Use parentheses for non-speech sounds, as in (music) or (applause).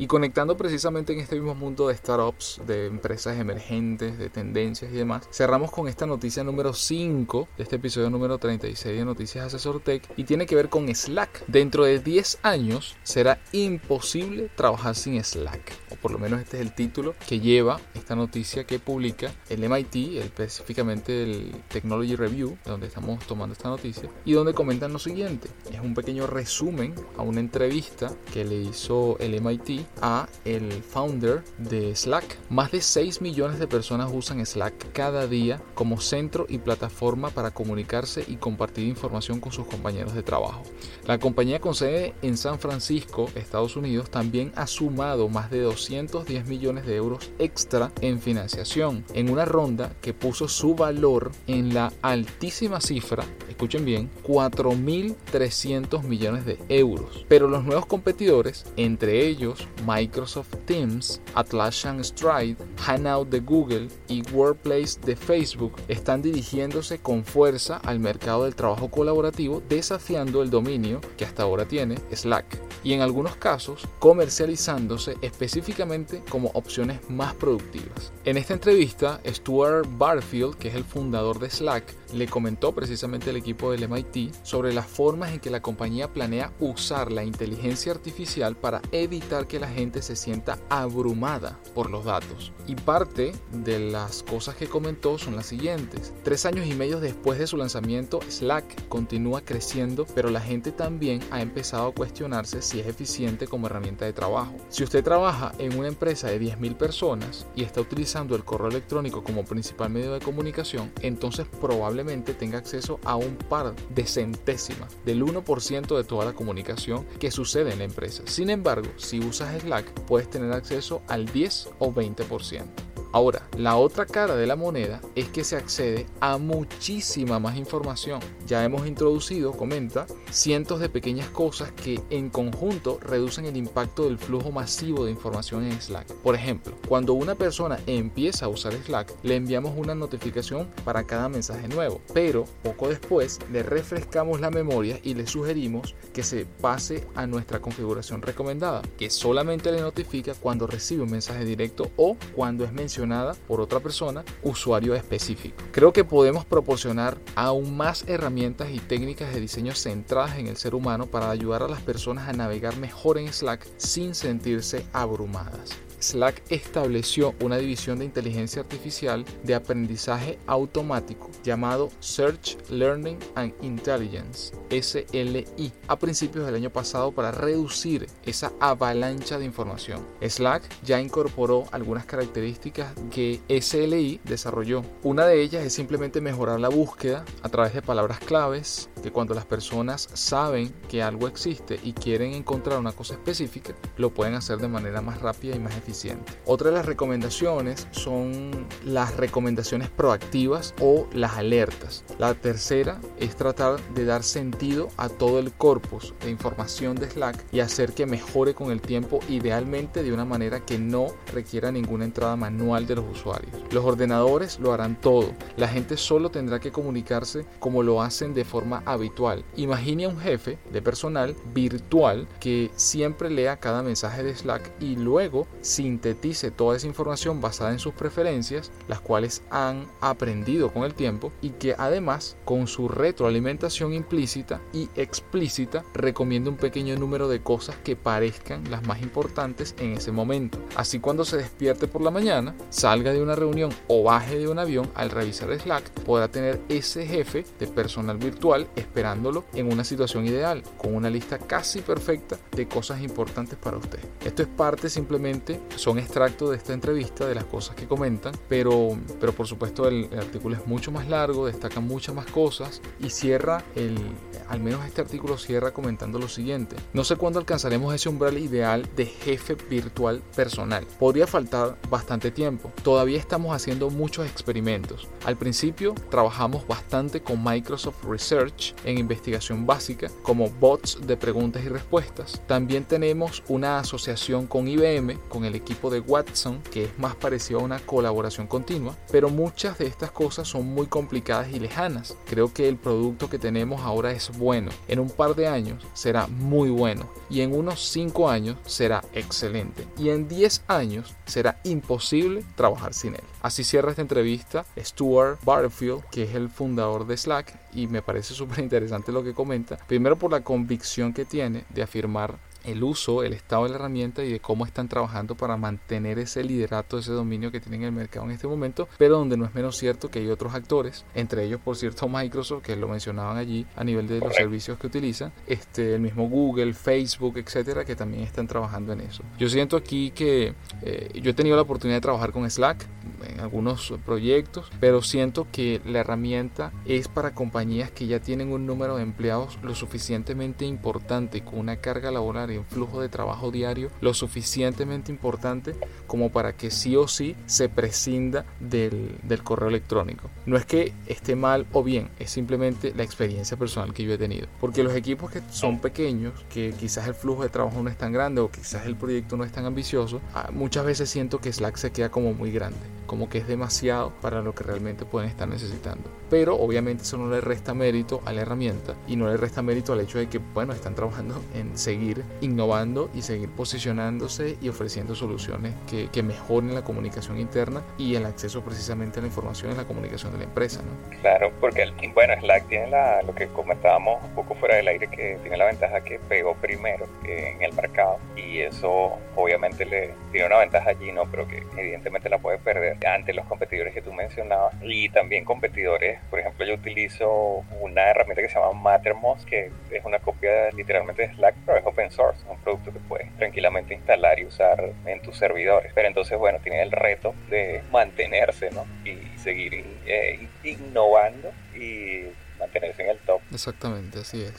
Y conectando precisamente en este mismo mundo de startups, de empresas emergentes, de tendencias y demás, cerramos con esta noticia número 5 de este episodio número 36 de Noticias Asesor Tech y tiene que ver con Slack. Dentro de 10 años será imposible trabajar sin Slack, por lo menos este es el título que lleva esta noticia que publica el MIT, específicamente el Technology Review, donde estamos tomando esta noticia, y donde comentan lo siguiente. Es un pequeño resumen a una entrevista que le hizo el MIT a el founder de Slack. Más de 6 millones de personas usan Slack cada día como centro y plataforma para comunicarse y compartir información con sus compañeros de trabajo. La compañía con sede en San Francisco, Estados Unidos, también ha sumado más de 210 millones de euros extra en financiación, en una ronda que puso su valor en la altísima cifra, escuchen bien, 4.300 millones de euros. Pero los nuevos competidores, entre ellos Microsoft Teams, Atlassian Stride, Hangout de Google y Workplace de Facebook, están dirigiéndose con fuerza al mercado del trabajo colaborativo, desafiando el dominio que hasta ahora tiene Slack y en algunos casos comercializándose específicamente como opciones más productivas. En esta entrevista, Stuart Barfield, que es el fundador de Slack, le comentó precisamente al equipo del MIT sobre las formas en que la compañía planea usar la inteligencia artificial para evitar que la gente se sienta abrumada por los datos. Y parte de las cosas que comentó son las siguientes. Tres años y medio después de su lanzamiento, Slack continúa creciendo, pero la gente también ha empezado a cuestionarse si es eficiente como herramienta de trabajo. Si usted trabaja en una empresa de 10.000 personas y está utilizando el correo electrónico como principal medio de comunicación, entonces probablemente tenga acceso a un par de centésimas del 1% de toda la comunicación que sucede en la empresa. Sin embargo, si usas Slack, puedes tener acceso al 10 o 20%. Ahora, la otra cara de la moneda es que se accede a muchísima más información. Ya hemos introducido, comenta, cientos de pequeñas cosas que en conjunto reducen el impacto del flujo masivo de información en Slack. Por ejemplo, cuando una persona empieza a usar Slack, le enviamos una notificación para cada mensaje nuevo, pero poco después le refrescamos la memoria y le sugerimos que se pase a nuestra configuración recomendada, que solamente le notifica cuando recibe un mensaje directo o cuando es mencionado por otra persona, usuario específico. Creo que podemos proporcionar aún más herramientas y técnicas de diseño centradas en el ser humano para ayudar a las personas a navegar mejor en Slack sin sentirse abrumadas. Slack estableció una división de inteligencia artificial de aprendizaje automático llamado Search Learning and Intelligence, SLI, a principios del año pasado para reducir esa avalancha de información. Slack ya incorporó algunas características que SLI desarrolló. Una de ellas es simplemente mejorar la búsqueda a través de palabras claves, que cuando las personas saben que algo existe y quieren encontrar una cosa específica, lo pueden hacer de manera más rápida y más eficiente otra de las recomendaciones son las recomendaciones proactivas o las alertas. La tercera es tratar de dar sentido a todo el corpus de información de Slack y hacer que mejore con el tiempo, idealmente de una manera que no requiera ninguna entrada manual de los usuarios. Los ordenadores lo harán todo. La gente solo tendrá que comunicarse como lo hacen de forma habitual. Imagine a un jefe de personal virtual que siempre lea cada mensaje de Slack y luego sintetice toda esa información basada en sus preferencias, las cuales han aprendido con el tiempo y que además con su retroalimentación implícita y explícita recomienda un pequeño número de cosas que parezcan las más importantes en ese momento. Así cuando se despierte por la mañana, salga de una reunión o baje de un avión al revisar Slack, podrá tener ese jefe de personal virtual esperándolo en una situación ideal, con una lista casi perfecta de cosas importantes para usted. Esto es parte simplemente son extractos de esta entrevista, de las cosas que comentan, pero, pero por supuesto el, artículo es mucho más largo, destaca muchas más cosas y cierra el, al menos este artículo cierra comentando lo siguiente. No sé cuándo alcanzaremos ese umbral ideal de jefe virtual personal. Podría faltar bastante tiempo. Todavía estamos haciendo muchos experimentos. Al principio trabajamos bastante con Microsoft Research En investigación básica como bots de preguntas y respuestas. También tenemos una asociación con IBM, con el equipo de Watson, que es más parecido a una colaboración continua, pero muchas de estas cosas son muy complicadas y lejanas. Creo que el producto que tenemos ahora es bueno. En un par de años será muy bueno y en unos 5 años será excelente y en 10 años será imposible trabajar sin él. Así cierra esta entrevista Stuart Butterfield, que es el fundador de Slack y me parece súper interesante lo que comenta. Primero por la convicción que tiene de afirmar el uso, el estado de la herramienta y de cómo están trabajando para mantener ese liderato, ese dominio que tienen en el mercado en este momento, pero donde no es menos cierto que hay otros actores, entre ellos por cierto (laughs) Microsoft, que lo mencionaban allí a nivel de los servicios que utilizan, este, el mismo Google, Facebook, etcétera, que también están trabajando en eso. Yo siento aquí que eh, yo he tenido la oportunidad de trabajar con Slack, algunos proyectos, pero siento que la herramienta es para compañías que ya tienen un número de empleados lo suficientemente importante, con una carga laboral y un flujo de trabajo diario lo suficientemente importante como para que sí o sí se prescinda del, del correo electrónico. No es que esté mal o bien, es simplemente la experiencia personal que yo he tenido. Porque los equipos que son pequeños, que quizás el flujo de trabajo no es tan grande o quizás el proyecto no es tan ambicioso, ah, muchas veces siento que Slack se queda como muy grande como que es demasiado para lo que realmente pueden estar necesitando. Pero obviamente eso no le resta mérito a la herramienta y no le resta mérito al hecho de que, bueno, están trabajando (laughs) en seguir innovando y seguir posicionándose y ofreciendo soluciones que, que mejoren la comunicación interna y el acceso precisamente a la información en la comunicación de la empresa. ¿no? Claro, porque bueno, Slack tiene la, lo que comentábamos un poco fuera del aire, que tiene la ventaja que pegó primero en el mercado y eso obviamente le tiene una ventaja allí, ¿no? Pero que evidentemente la puede perder ante los competidores que tú mencionabas y también competidores. Por ejemplo, yo utilizo una herramienta que se llama Mattermost, que es una copia literalmente de Slack, pero es open source, es un producto que puedes tranquilamente instalar y usar en tus servidores. Pero entonces, bueno, tiene el reto de mantenerse, ¿no? Y seguir eh, innovando y mantenerse en el top. Exactamente, así es.